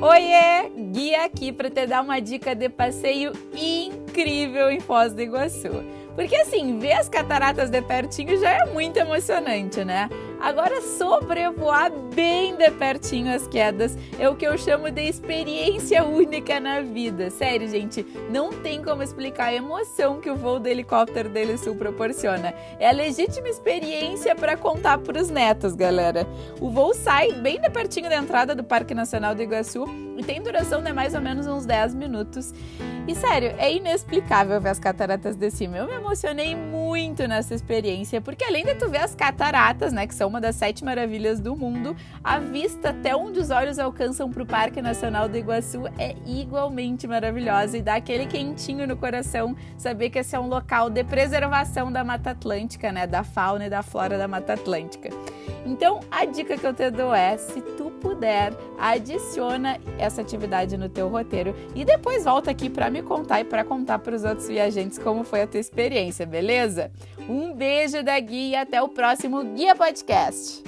Oiê! Guia aqui para te dar uma dica de passeio incrível em Foz do Iguaçu. Porque assim, ver as cataratas de pertinho já é muito emocionante, né? Agora, sobrevoar bem de pertinho as quedas é o que eu chamo de experiência única na vida. Sério, gente, não tem como explicar a emoção que o voo do helicóptero dele Sul proporciona. É a legítima experiência para contar para os netos, galera. O voo sai bem de pertinho da entrada do Parque Nacional do Iguaçu e tem duração de mais ou menos uns 10 minutos. E sério, é inexplicável ver as cataratas de cima. Eu me emocionei muito nessa experiência, porque além de tu ver as cataratas, né, que são uma das sete maravilhas do mundo, a vista até onde os olhos alcançam para o Parque Nacional do Iguaçu é igualmente maravilhosa e dá aquele quentinho no coração saber que esse é um local de preservação da Mata Atlântica, né, da fauna e da flora da Mata Atlântica. Então, a dica que eu te dou é, se tu puder, adiciona essa atividade no teu roteiro e depois volta aqui para me contar e para contar para os outros viajantes como foi a tua experiência, beleza? Um beijo da Guia e até o próximo Guia Podcast.